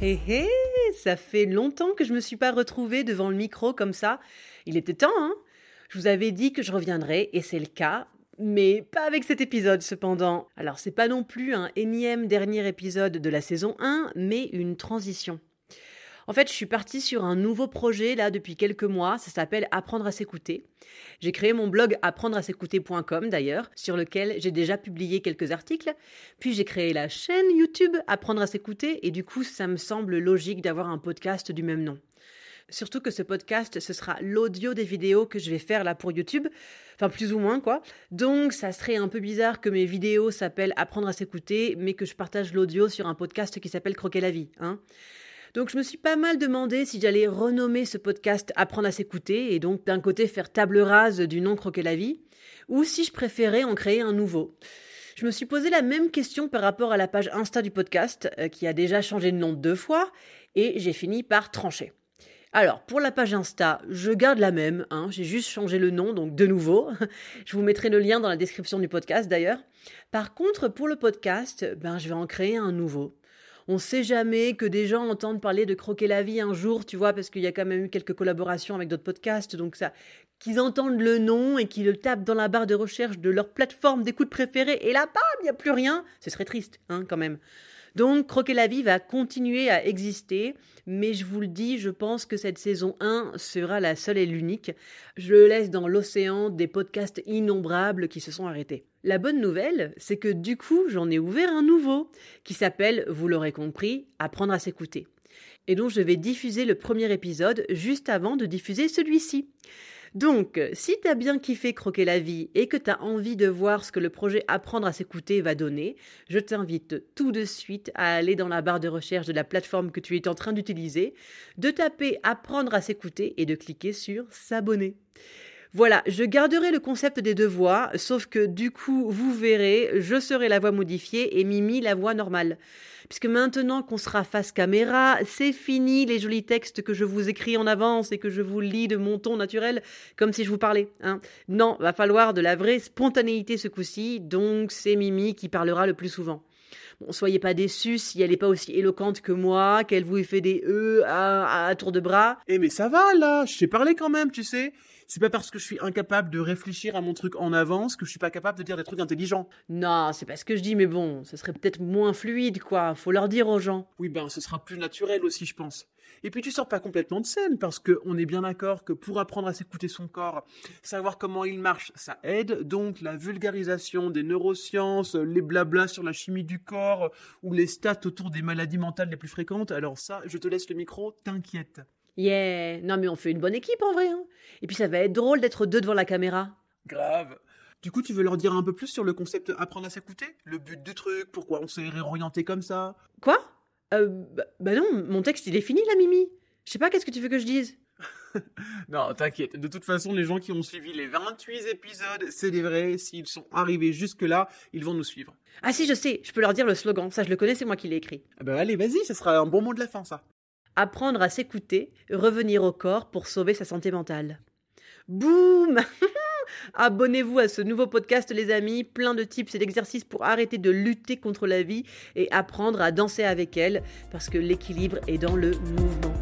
Hé hé, ça fait longtemps que je me suis pas retrouvée devant le micro comme ça. Il était temps, hein Je vous avais dit que je reviendrais, et c'est le cas. Mais pas avec cet épisode cependant. Alors c'est pas non plus un énième dernier épisode de la saison 1, mais une transition. En fait, je suis partie sur un nouveau projet là depuis quelques mois, ça s'appelle Apprendre à s'écouter. J'ai créé mon blog apprendreass'écouter.com d'ailleurs, sur lequel j'ai déjà publié quelques articles. Puis j'ai créé la chaîne YouTube Apprendre à s'écouter et du coup, ça me semble logique d'avoir un podcast du même nom. Surtout que ce podcast, ce sera l'audio des vidéos que je vais faire là pour YouTube. Enfin, plus ou moins, quoi. Donc, ça serait un peu bizarre que mes vidéos s'appellent Apprendre à s'écouter, mais que je partage l'audio sur un podcast qui s'appelle Croquer la vie, hein. Donc, je me suis pas mal demandé si j'allais renommer ce podcast Apprendre à s'écouter, et donc d'un côté faire table rase du nom Croquer la vie, ou si je préférais en créer un nouveau. Je me suis posé la même question par rapport à la page Insta du podcast, euh, qui a déjà changé de nom deux fois, et j'ai fini par trancher. Alors, pour la page Insta, je garde la même, hein, j'ai juste changé le nom, donc de nouveau. Je vous mettrai le lien dans la description du podcast d'ailleurs. Par contre, pour le podcast, ben, je vais en créer un nouveau. On sait jamais que des gens entendent parler de croquer la vie un jour, tu vois, parce qu'il y a quand même eu quelques collaborations avec d'autres podcasts, donc ça, qu'ils entendent le nom et qu'ils le tapent dans la barre de recherche de leur plateforme d'écoute préférée, et là, bam, il n'y a plus rien. Ce serait triste, hein, quand même. Donc, Croquer la vie va continuer à exister, mais je vous le dis, je pense que cette saison 1 sera la seule et l'unique. Je le laisse dans l'océan des podcasts innombrables qui se sont arrêtés. La bonne nouvelle, c'est que du coup, j'en ai ouvert un nouveau, qui s'appelle, vous l'aurez compris, Apprendre à s'écouter. Et dont je vais diffuser le premier épisode juste avant de diffuser celui-ci. Donc, si t'as bien kiffé croquer la vie et que t'as envie de voir ce que le projet Apprendre à s'écouter va donner, je t'invite tout de suite à aller dans la barre de recherche de la plateforme que tu es en train d'utiliser, de taper Apprendre à s'écouter et de cliquer sur S'abonner. Voilà, je garderai le concept des deux voix, sauf que du coup, vous verrez, je serai la voix modifiée et Mimi la voix normale. Puisque maintenant qu'on sera face caméra, c'est fini les jolis textes que je vous écris en avance et que je vous lis de mon ton naturel, comme si je vous parlais. Hein. Non, va falloir de la vraie spontanéité ce coup-ci, donc c'est Mimi qui parlera le plus souvent. Bon, soyez pas déçus si elle n'est pas aussi éloquente que moi, qu'elle vous fait des E à, à tour de bras. Eh mais ça va là, je t'ai parlé quand même, tu sais. C'est pas parce que je suis incapable de réfléchir à mon truc en avance que je suis pas capable de dire des trucs intelligents. Non, c'est pas ce que je dis, mais bon, ce serait peut-être moins fluide, quoi. Faut leur dire aux gens. Oui ben ce sera plus naturel aussi je pense. Et puis tu sors pas complètement de scène parce que on est bien d'accord que pour apprendre à s'écouter son corps, savoir comment il marche, ça aide. Donc la vulgarisation des neurosciences, les blablas sur la chimie du corps ou les stats autour des maladies mentales les plus fréquentes, alors ça, je te laisse le micro, t'inquiète. Yeah, non mais on fait une bonne équipe en vrai. hein. Et puis ça va être drôle d'être deux devant la caméra. Grave. Du coup, tu veux leur dire un peu plus sur le concept apprendre à s'écouter? Le but du truc, pourquoi on s'est réorienté comme ça? Quoi? Euh, bah, bah non, mon texte il est fini là, Mimi. Je sais pas, qu'est-ce que tu veux que je dise? Non, t'inquiète. De toute façon, les gens qui ont suivi les 28 épisodes, c'est des vrais. S'ils sont arrivés jusque-là, ils vont nous suivre. Ah si, je sais, je peux leur dire le slogan. Ça, je le connais, c'est moi qui l'ai écrit. Ah bah allez, vas-y, ça sera un bon mot de la fin, ça. Apprendre à s'écouter, revenir au corps pour sauver sa santé mentale. Boum Abonnez-vous à ce nouveau podcast, les amis. Plein de tips et d'exercices pour arrêter de lutter contre la vie et apprendre à danser avec elle, parce que l'équilibre est dans le mouvement.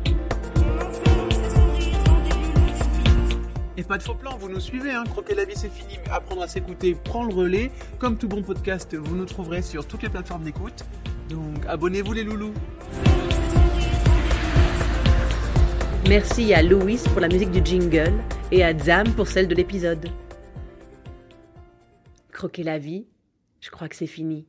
Et pas de faux plan, vous nous suivez, hein. Croquer la vie, c'est fini, mais apprendre à s'écouter prend le relais. Comme tout bon podcast, vous nous trouverez sur toutes les plateformes d'écoute. Donc abonnez-vous les loulous. Merci à Louis pour la musique du jingle et à Zam pour celle de l'épisode. Croquer la vie, je crois que c'est fini.